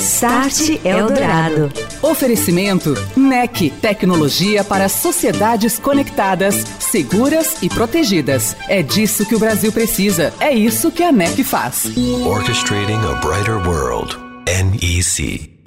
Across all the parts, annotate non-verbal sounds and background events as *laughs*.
Start Eldorado. Oferecimento NEC, tecnologia para sociedades conectadas, seguras e protegidas. É disso que o Brasil precisa. É isso que a NEC faz. Orchestrating a brighter world. NEC.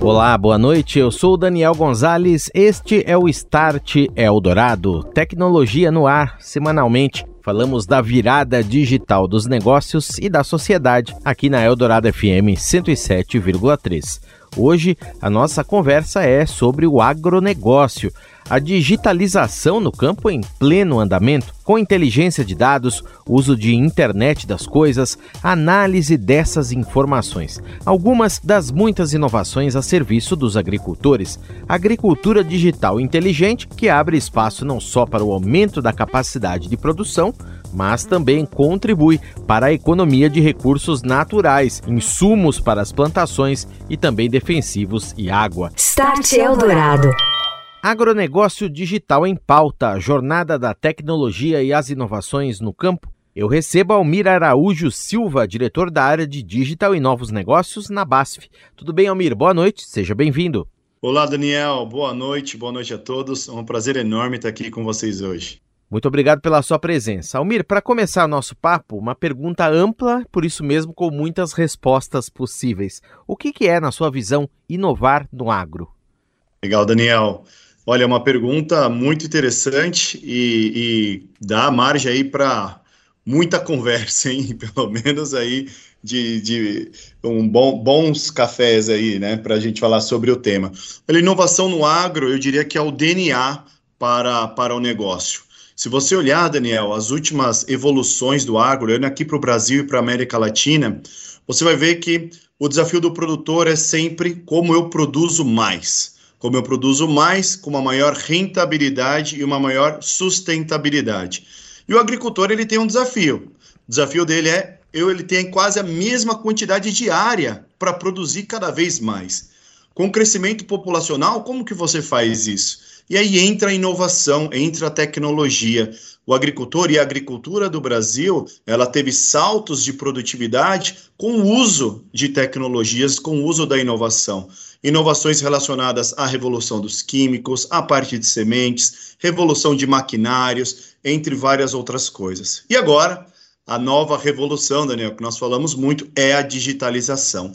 Olá, boa noite. Eu sou o Daniel Gonzalez. Este é o Start Eldorado. Tecnologia no ar, semanalmente Falamos da virada digital dos negócios e da sociedade aqui na Eldorado FM 107,3. Hoje a nossa conversa é sobre o agronegócio, a digitalização no campo em pleno andamento, com inteligência de dados, uso de internet das coisas, análise dessas informações. Algumas das muitas inovações a serviço dos agricultores. Agricultura digital inteligente que abre espaço não só para o aumento da capacidade de produção, mas também contribui para a economia de recursos naturais, insumos para as plantações e também defensivos e água. Start Eldorado. Agronegócio digital em pauta, jornada da tecnologia e as inovações no campo. Eu recebo Almir Araújo Silva, diretor da área de Digital e Novos Negócios na BASF. Tudo bem, Almir? Boa noite, seja bem-vindo. Olá, Daniel. Boa noite, boa noite a todos. É um prazer enorme estar aqui com vocês hoje. Muito obrigado pela sua presença. Almir, para começar nosso papo, uma pergunta ampla, por isso mesmo com muitas respostas possíveis. O que, que é, na sua visão, inovar no agro? Legal, Daniel. Olha, é uma pergunta muito interessante e, e dá margem aí para muita conversa, hein? *laughs* Pelo menos aí de, de um bom, bons cafés aí, né? Para a gente falar sobre o tema. A inovação no agro, eu diria que é o DNA para, para o negócio. Se você olhar, Daniel, as últimas evoluções do agro, olhando aqui para o Brasil e para a América Latina, você vai ver que o desafio do produtor é sempre como eu produzo mais. Como eu produzo mais, com uma maior rentabilidade e uma maior sustentabilidade. E o agricultor ele tem um desafio. O desafio dele é eu, ele tem quase a mesma quantidade de área para produzir cada vez mais. Com o crescimento populacional, como que você faz isso? E aí entra a inovação, entra a tecnologia. O agricultor e a agricultura do Brasil, ela teve saltos de produtividade com o uso de tecnologias, com o uso da inovação. Inovações relacionadas à revolução dos químicos, à parte de sementes, revolução de maquinários, entre várias outras coisas. E agora, a nova revolução, Daniel, que nós falamos muito, é a digitalização.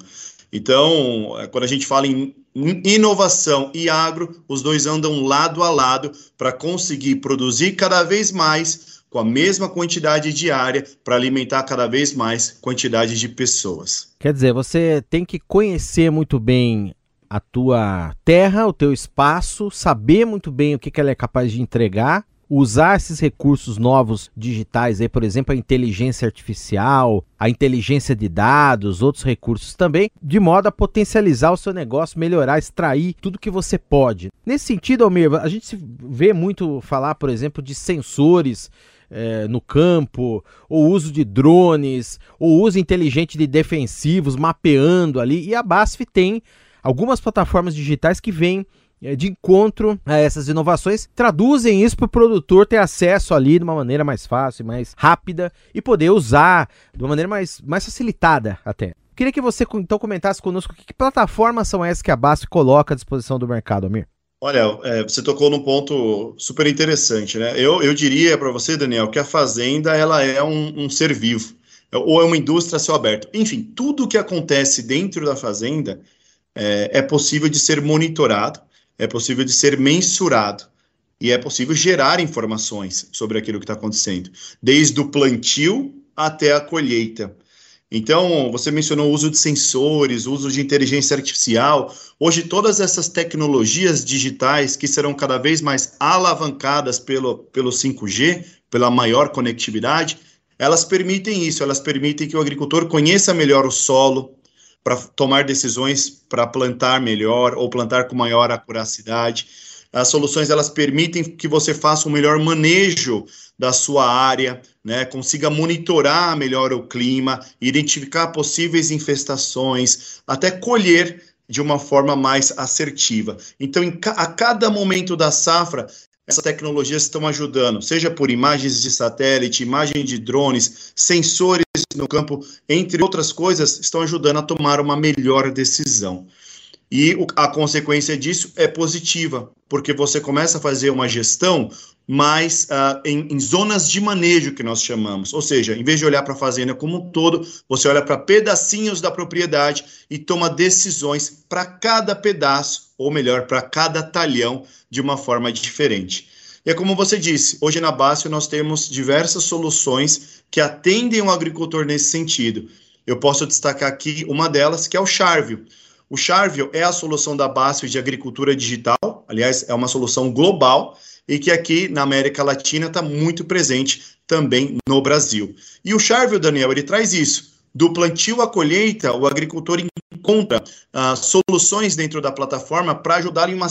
Então, é, quando a gente fala em inovação e agro, os dois andam lado a lado para conseguir produzir cada vez mais com a mesma quantidade de área para alimentar cada vez mais quantidade de pessoas. Quer dizer, você tem que conhecer muito bem a tua terra, o teu espaço, saber muito bem o que, que ela é capaz de entregar usar esses recursos novos digitais, aí, por exemplo, a inteligência artificial, a inteligência de dados, outros recursos também, de modo a potencializar o seu negócio, melhorar, extrair tudo que você pode. Nesse sentido, Almir, a gente vê muito falar, por exemplo, de sensores é, no campo, ou uso de drones, ou uso inteligente de defensivos, mapeando ali, e a BASF tem algumas plataformas digitais que vêm é, de encontro a essas inovações, traduzem isso para o produtor ter acesso ali de uma maneira mais fácil, mais rápida e poder usar de uma maneira mais, mais facilitada até. Queria que você então comentasse conosco que, plataformas são essas que a BASF coloca à disposição do mercado, Amir. Olha, é, você tocou num ponto super interessante, né? Eu, eu diria para você, Daniel, que a fazenda ela é um, um ser vivo, ou é uma indústria a céu aberto. Enfim, tudo que acontece dentro da fazenda é, é possível de ser monitorado é possível de ser mensurado e é possível gerar informações sobre aquilo que está acontecendo, desde o plantio até a colheita. Então, você mencionou o uso de sensores, o uso de inteligência artificial. Hoje, todas essas tecnologias digitais que serão cada vez mais alavancadas pelo, pelo 5G, pela maior conectividade, elas permitem isso, elas permitem que o agricultor conheça melhor o solo, para tomar decisões para plantar melhor ou plantar com maior acuracidade. As soluções elas permitem que você faça um melhor manejo da sua área, né, consiga monitorar melhor o clima, identificar possíveis infestações, até colher de uma forma mais assertiva. Então, a cada momento da safra, essas tecnologias estão ajudando, seja por imagens de satélite, imagem de drones, sensores no campo, entre outras coisas, estão ajudando a tomar uma melhor decisão. E a consequência disso é positiva, porque você começa a fazer uma gestão mais uh, em, em, zonas de manejo que nós chamamos. Ou seja, em vez de olhar para a fazenda como um todo, você olha para pedacinhos da propriedade e toma decisões para cada pedaço, ou melhor, para cada talhão de uma forma diferente. E é como você disse, hoje na Bácio nós temos diversas soluções que atendem o agricultor nesse sentido. Eu posso destacar aqui uma delas, que é o Charvio. O Charvio é a solução da Bácio de agricultura digital, aliás, é uma solução global e que aqui na América Latina está muito presente também no Brasil. E o Charvio, Daniel, ele traz isso. Do plantio à colheita, o agricultor encontra uh, soluções dentro da plataforma para ajudar em uma,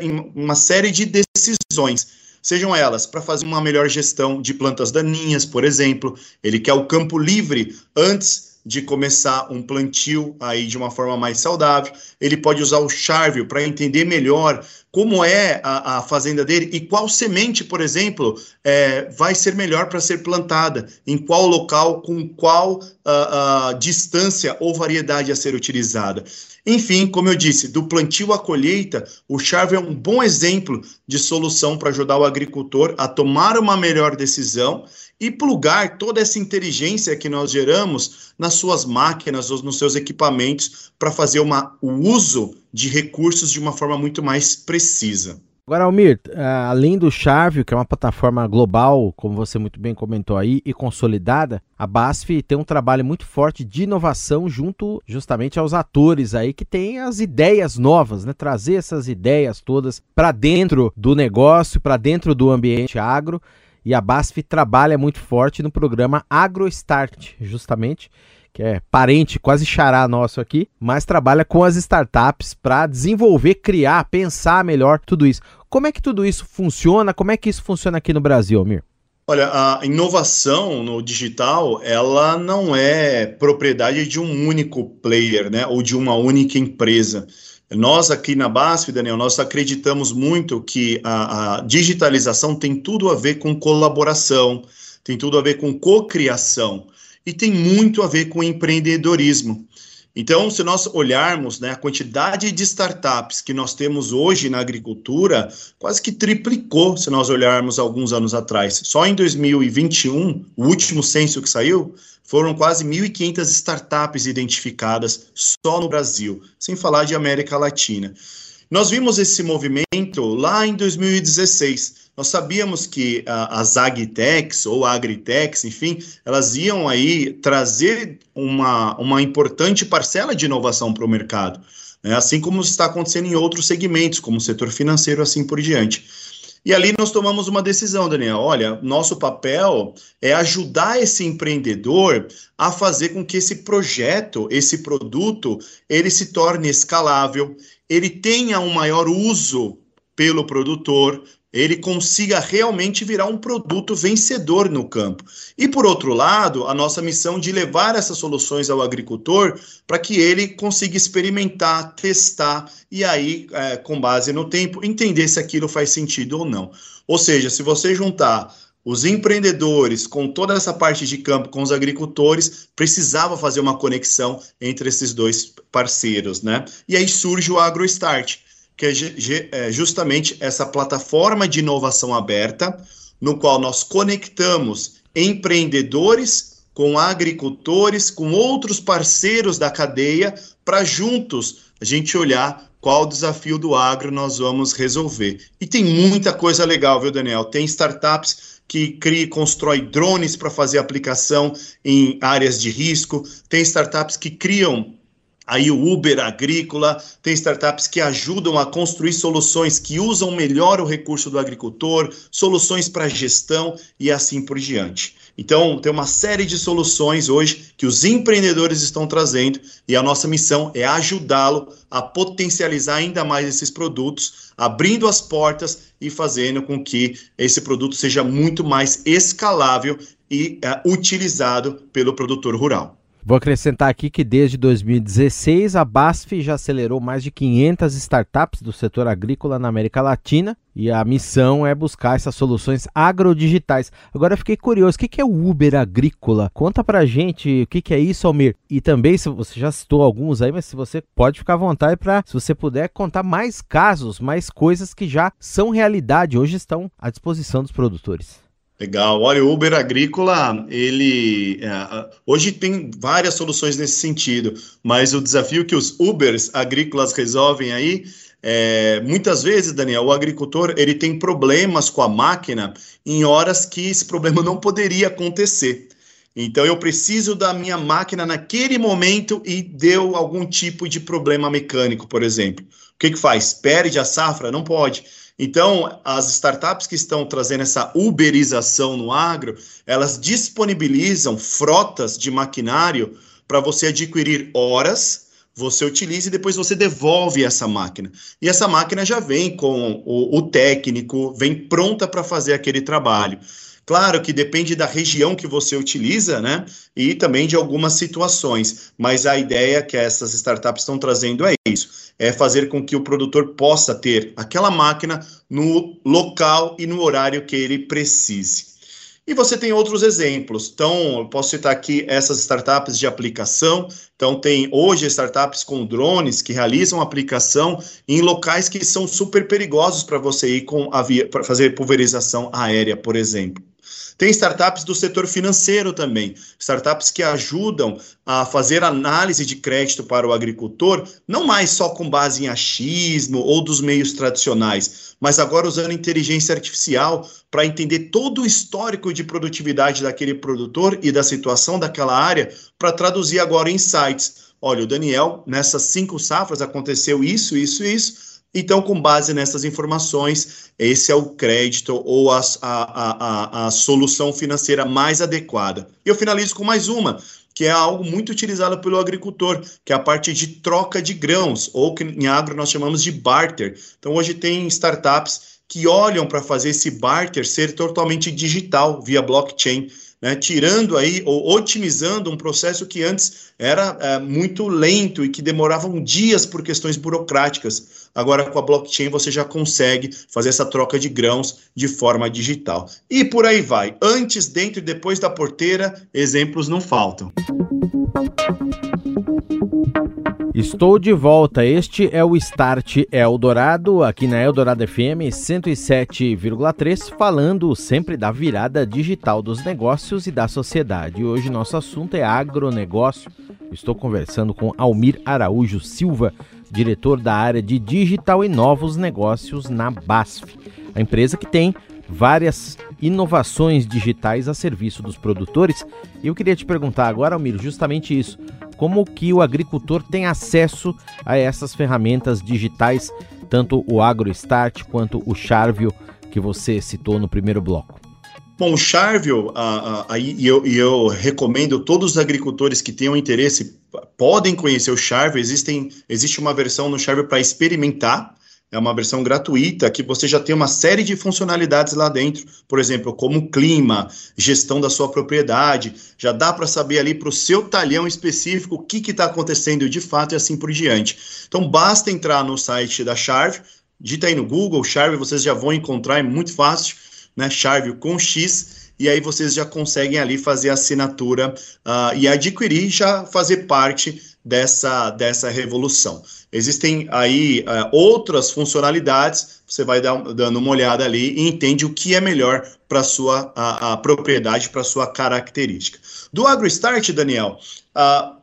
em uma série de decisões. Sejam elas para fazer uma melhor gestão de plantas daninhas, por exemplo, ele quer o campo livre antes de começar um plantio aí de uma forma mais saudável. Ele pode usar o Charvio para entender melhor como é a, a, fazenda dele e qual semente, por exemplo, é, vai ser melhor para ser plantada, em qual local, com qual uh, uh, distância ou variedade a ser utilizada. Enfim, como eu disse, do plantio à colheita, o Charvio é um bom exemplo de solução para ajudar o agricultor a tomar uma melhor decisão e plugar toda essa inteligência que nós geramos nas suas máquinas ou nos seus equipamentos para fazer uma, o uso de recursos de uma forma muito mais precisa. Agora, Almir, eh, além do Charvio, que é uma plataforma global, como você muito bem comentou aí, e consolidada, a BASF tem um trabalho muito forte de inovação junto justamente aos atores aí que têm as ideias novas, né? Trazer essas ideias todas para dentro do negócio, para dentro do ambiente agro e a BASF trabalha muito forte no programa AgroStart, justamente, que é parente, quase xará nosso aqui, mas trabalha com as startups para desenvolver, criar, pensar melhor tudo isso. Como é que tudo isso funciona? Como é que isso funciona aqui no Brasil, Amir? Olha, a inovação no digital, ela não é propriedade de um único player, né, ou de uma única empresa. Nós aqui na BASF, Daniel, nós acreditamos muito que a, a digitalização tem tudo a ver com colaboração, tem tudo a ver com cocriação e tem muito a ver com empreendedorismo. Então, se nós olharmos né, a quantidade de startups que nós temos hoje na agricultura, quase que triplicou se nós olharmos alguns anos atrás. Só em 2021, o último censo que saiu, foram quase 1.500 startups identificadas só no Brasil, sem falar de América Latina. Nós vimos esse movimento lá em 2016. Nós sabíamos que uh, as agtechs ou agritechs, enfim, elas iam aí trazer uma, uma importante parcela de inovação para o mercado, né? assim como está acontecendo em outros segmentos, como o setor financeiro, assim por diante. E ali nós tomamos uma decisão, Daniel. Olha, nosso papel é ajudar esse empreendedor a fazer com que esse projeto, esse produto, ele se torne escalável, ele tenha um maior uso pelo produtor, ele consiga realmente virar um produto vencedor no campo. E por outro lado, a nossa missão de levar essas soluções ao agricultor para que ele consiga experimentar, testar e aí, é, com base no tempo, entender se aquilo faz sentido ou não. Ou seja, se você juntar os empreendedores com toda essa parte de campo com os agricultores, precisava fazer uma conexão entre esses dois parceiros, né? E aí surge o AgroStart que é, justamente essa plataforma de inovação aberta, no qual nós conectamos empreendedores com agricultores, com outros parceiros da cadeia, para juntos a gente olhar qual desafio do agro nós vamos resolver. E tem muita coisa legal, viu, Daniel? Tem startups que cria e constrói drones para fazer aplicação em áreas de risco, tem startups que criam aí o Uber agrícola, tem startups que ajudam a construir soluções que usam melhor o recurso do agricultor, soluções para gestão e assim por diante. Então, tem uma série de soluções hoje que os empreendedores estão trazendo e a nossa missão é ajudá-lo a potencializar ainda mais esses produtos, abrindo as portas e fazendo com que esse produto seja muito mais escalável e uh, utilizado pelo produtor rural. Vou acrescentar aqui que desde 2016 a BASF já acelerou mais de 500 startups do setor agrícola na América Latina e a missão é buscar essas soluções agrodigitais. Agora eu fiquei curioso, o que é o Uber agrícola? Conta pra gente o que é isso, Almir. E também, se você já citou alguns aí, mas se você pode ficar à vontade para, se você puder, contar mais casos, mais coisas que já são realidade, hoje estão à disposição dos produtores. Legal. Olha, o Uber Agrícola, ele é, hoje tem várias soluções nesse sentido, mas o desafio que os Ubers agrícolas resolvem aí é, muitas vezes, Daniel, o agricultor ele tem problemas com a máquina em horas que esse problema não poderia acontecer. Então eu preciso da minha máquina naquele momento e deu algum tipo de problema mecânico, por exemplo. O que, que faz? Perde a safra? Não pode. Então, as startups que estão trazendo essa uberização no agro, elas disponibilizam frotas de maquinário para você adquirir horas, você utiliza e depois você devolve essa máquina. E essa máquina já vem com o, o técnico, vem pronta para fazer aquele trabalho. Claro que depende da região que você utiliza, né? E também de algumas situações. Mas a ideia que essas startups estão trazendo é isso: é fazer com que o produtor possa ter aquela máquina no local e no horário que ele precise. E você tem outros exemplos. Então, eu posso citar aqui essas startups de aplicação. Então, tem hoje startups com drones que realizam aplicação em locais que são super perigosos para você ir com para fazer pulverização aérea, por exemplo. Tem startups do setor financeiro também, startups que ajudam a fazer análise de crédito para o agricultor, não mais só com base em achismo ou dos meios tradicionais, mas agora usando inteligência artificial para entender todo o histórico de produtividade daquele produtor e da situação daquela área, para traduzir agora insights. Olha, o Daniel, nessas cinco safras aconteceu isso, isso, isso então, com base nessas informações, esse é o crédito ou a, a, a, a solução financeira mais adequada. E eu finalizo com mais uma, que é algo muito utilizado pelo agricultor, que é a parte de troca de grãos, ou que em agro nós chamamos de barter. Então, hoje tem startups que olham para fazer esse barter ser totalmente digital, via blockchain né, tirando aí ou otimizando um processo que antes era é, muito lento e que demoravam dias por questões burocráticas. Agora, com a blockchain, você já consegue fazer essa troca de grãos de forma digital. E por aí vai. Antes, dentro e depois da porteira, exemplos não faltam. Estou de volta. Este é o Start Eldorado, aqui na Eldorado FM 107,3, falando sempre da virada digital dos negócios e da sociedade. Hoje nosso assunto é agronegócio. Estou conversando com Almir Araújo Silva, diretor da área de digital e novos negócios na BASF, a empresa que tem várias inovações digitais a serviço dos produtores. E eu queria te perguntar agora, Almir, justamente isso como que o agricultor tem acesso a essas ferramentas digitais, tanto o AgroStart quanto o Charvio que você citou no primeiro bloco? Bom, o Charvio, e eu, eu, recomendo todos os agricultores que tenham interesse podem conhecer o Charvio. Existem, existe uma versão no Charvio para experimentar é uma versão gratuita que você já tem uma série de funcionalidades lá dentro, por exemplo, como clima, gestão da sua propriedade, já dá para saber ali para o seu talhão específico o que está acontecendo de fato e assim por diante. Então basta entrar no site da Charve, digita aí no Google Charve, vocês já vão encontrar, é muito fácil, né? Charve com X e aí vocês já conseguem ali fazer a assinatura uh, e adquirir já fazer parte dessa, dessa revolução. Existem aí uh, outras funcionalidades, você vai dar, dando uma olhada ali e entende o que é melhor para sua a, propriedade, para sua característica. Do AgroStart, Daniel, uh,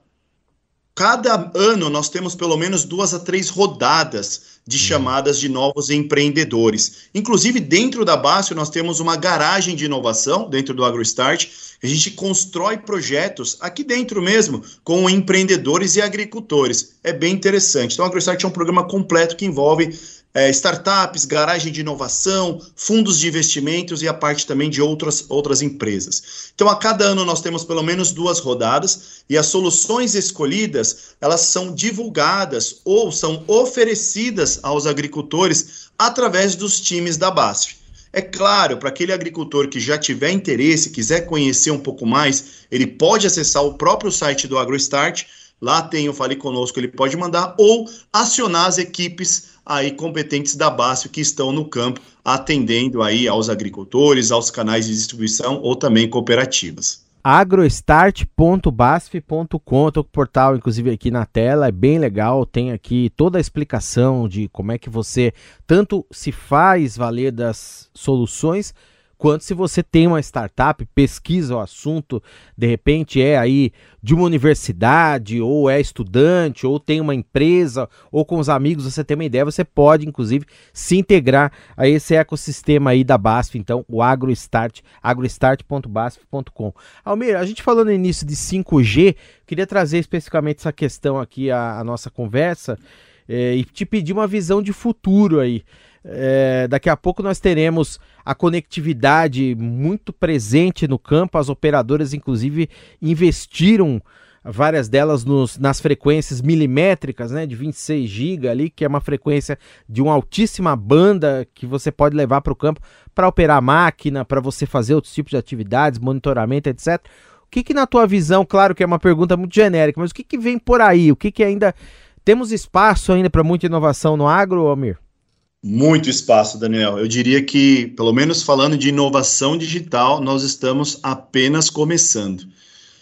cada ano nós temos pelo menos duas a três rodadas de chamadas de novos empreendedores. Inclusive, dentro da Bácio, nós temos uma garagem de inovação, dentro do AgroStart, a gente constrói projetos aqui dentro mesmo, com empreendedores e agricultores. É bem interessante. Então, o AgroStart é um programa completo que envolve é, startups, garagem de inovação, fundos de investimentos e a parte também de outras, outras empresas. Então, a cada ano nós temos pelo menos duas rodadas e as soluções escolhidas, elas são divulgadas ou são oferecidas aos agricultores através dos times da BASF. É claro, para aquele agricultor que já tiver interesse, quiser conhecer um pouco mais, ele pode acessar o próprio site do AgroStart, lá tem o Fale Conosco, ele pode mandar, ou acionar as equipes aí competentes da BASF que estão no campo atendendo aí aos agricultores, aos canais de distribuição ou também cooperativas agrostart.basf.com. O portal, inclusive, aqui na tela, é bem legal. Tem aqui toda a explicação de como é que você tanto se faz valer das soluções quanto se você tem uma startup, pesquisa o assunto, de repente é aí de uma universidade, ou é estudante, ou tem uma empresa, ou com os amigos, você tem uma ideia, você pode, inclusive, se integrar a esse ecossistema aí da BASF, então, o AgroStart, agrostart.basf.com. Almir, a gente falou no início de 5G, queria trazer especificamente essa questão aqui à, nossa conversa, é, e te pedir uma visão de futuro aí. É, daqui a pouco nós teremos a conectividade muito presente no campo. As operadoras, inclusive, investiram várias delas nos, nas frequências milimétricas, né, de 26 GB ali, que é uma frequência de uma altíssima banda que você pode levar para o campo para operar máquina, para você fazer outros tipos de atividades, monitoramento, etc. O que, que na tua visão, claro que é uma pergunta muito genérica, mas o que, que vem por aí? O que, que ainda temos espaço ainda para muita inovação no agro, Almir? Muito espaço, Daniel. Eu diria que, pelo menos falando de inovação digital, nós estamos apenas começando.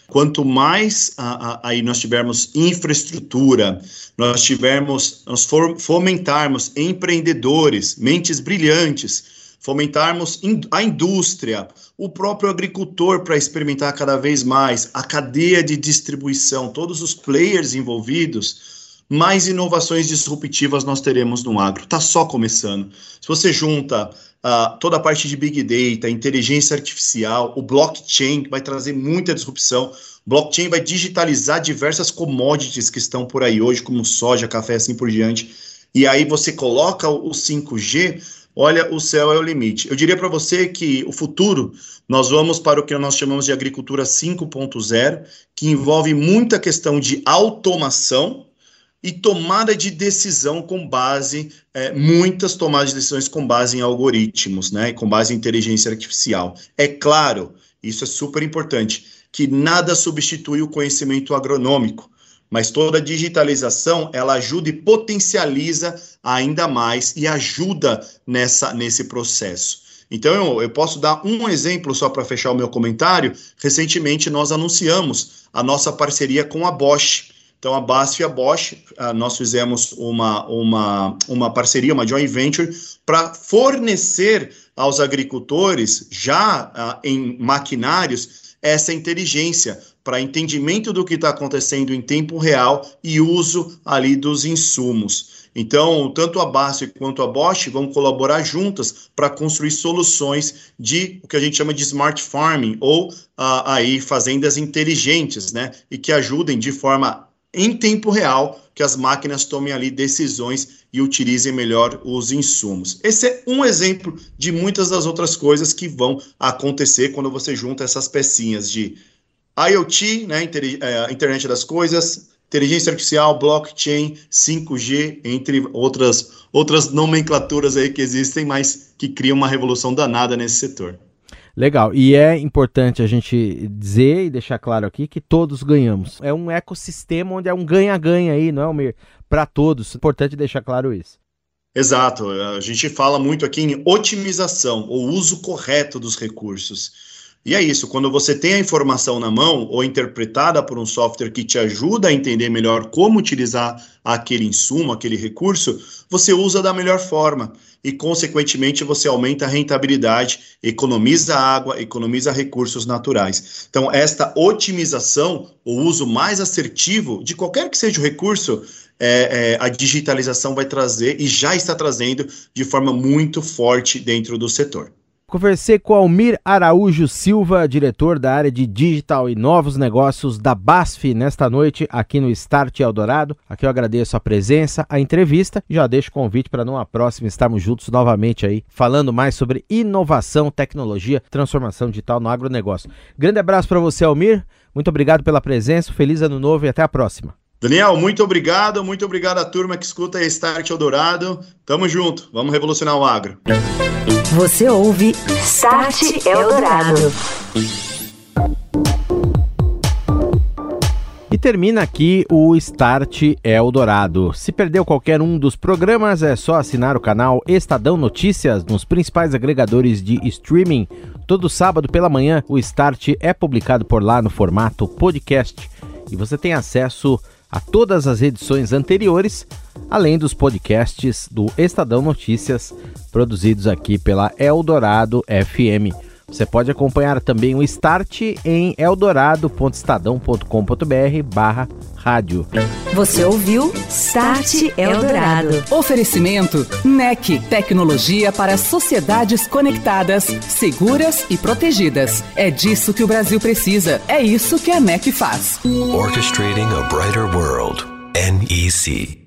Quanto mais aí nós tivermos infraestrutura, nós tivermos, nós fomentarmos empreendedores, mentes brilhantes, fomentarmos a indústria, o próprio agricultor para experimentar cada vez mais, a cadeia de distribuição, todos os players envolvidos, mais inovações disruptivas nós teremos no agro. Está só começando. Se você junta uh, toda a parte de Big Data, inteligência artificial, o blockchain vai trazer muita disrupção. Blockchain vai digitalizar diversas commodities que estão por aí hoje, como soja, café, assim por diante. E aí você coloca o 5G, olha, o céu é o limite. Eu diria para você que o futuro, nós vamos para o que nós chamamos de agricultura 5.0, que envolve muita questão de automação, e tomada de decisão com base, é, muitas tomadas de decisões com base em algoritmos, né, com base em inteligência artificial. É claro, isso é super importante, que nada substitui o conhecimento agronômico, mas toda digitalização ela ajuda e potencializa ainda mais e ajuda nessa, nesse processo. Então, eu, eu posso dar um exemplo só para fechar o meu comentário. Recentemente, nós anunciamos a nossa parceria com a Bosch. Então, a BASF e a Bosch, uh, nós fizemos uma, uma, uma parceria, uma joint venture, para fornecer aos agricultores, já uh, em maquinários, essa inteligência para entendimento do que está acontecendo em tempo real e uso ali dos insumos. Então, tanto a BASF quanto a Bosch vão colaborar juntas para construir soluções de o que a gente chama de smart farming ou uh, aí fazendas inteligentes, né, e que ajudem de forma em tempo real, que as máquinas tomem ali decisões e utilizem melhor os insumos. Esse é um exemplo de muitas das outras coisas que vão acontecer quando você junta essas pecinhas de IoT, né, é, internet das coisas, inteligência artificial, blockchain, 5G, entre outras outras nomenclaturas aí que existem, mas que criam uma revolução danada nesse setor. Legal. E é importante a gente dizer e deixar claro aqui que todos ganhamos. É um ecossistema onde é um ganha-ganha aí, não é, Almir? Para todos. Importante deixar claro isso. Exato. A gente fala muito aqui em otimização, o uso correto dos recursos. E é isso, quando você tem a informação na mão ou interpretada por um software que te ajuda a entender melhor como utilizar aquele insumo, aquele recurso, você usa da melhor forma e, consequentemente, você aumenta a rentabilidade, economiza água, economiza recursos naturais. Então, esta otimização, o uso mais assertivo de qualquer que seja o recurso, é, é, a digitalização vai trazer e já está trazendo de forma muito forte dentro do setor. Conversei com Almir Araújo Silva, diretor da área de digital e novos negócios da BASF, nesta noite aqui no Start Eldorado. Aqui eu agradeço a presença, a entrevista e já deixo o convite para numa próxima estarmos juntos novamente aí, falando mais sobre inovação, tecnologia, transformação digital no agronegócio. Grande abraço para você, Almir. Muito obrigado pela presença, feliz ano novo e até a próxima. Daniel, muito obrigado, muito obrigado à turma que escuta a Start Eldorado. Tamo junto, vamos revolucionar o agro. Você ouve Start Eldorado. E termina aqui o Start Eldorado. Se perdeu qualquer um dos programas, é só assinar o canal Estadão Notícias nos principais agregadores de streaming. Todo sábado pela manhã, o Start é publicado por lá no formato podcast. E você tem acesso a todas as edições anteriores, além dos podcasts do Estadão Notícias, produzidos aqui pela Eldorado FM. Você pode acompanhar também o Start em eldorado.estadão.com.br barra rádio. Você ouviu Start Eldorado. Oferecimento NEC, tecnologia para sociedades conectadas, seguras e protegidas. É disso que o Brasil precisa. É isso que a NEC faz. Orchestrating a brighter world. NEC.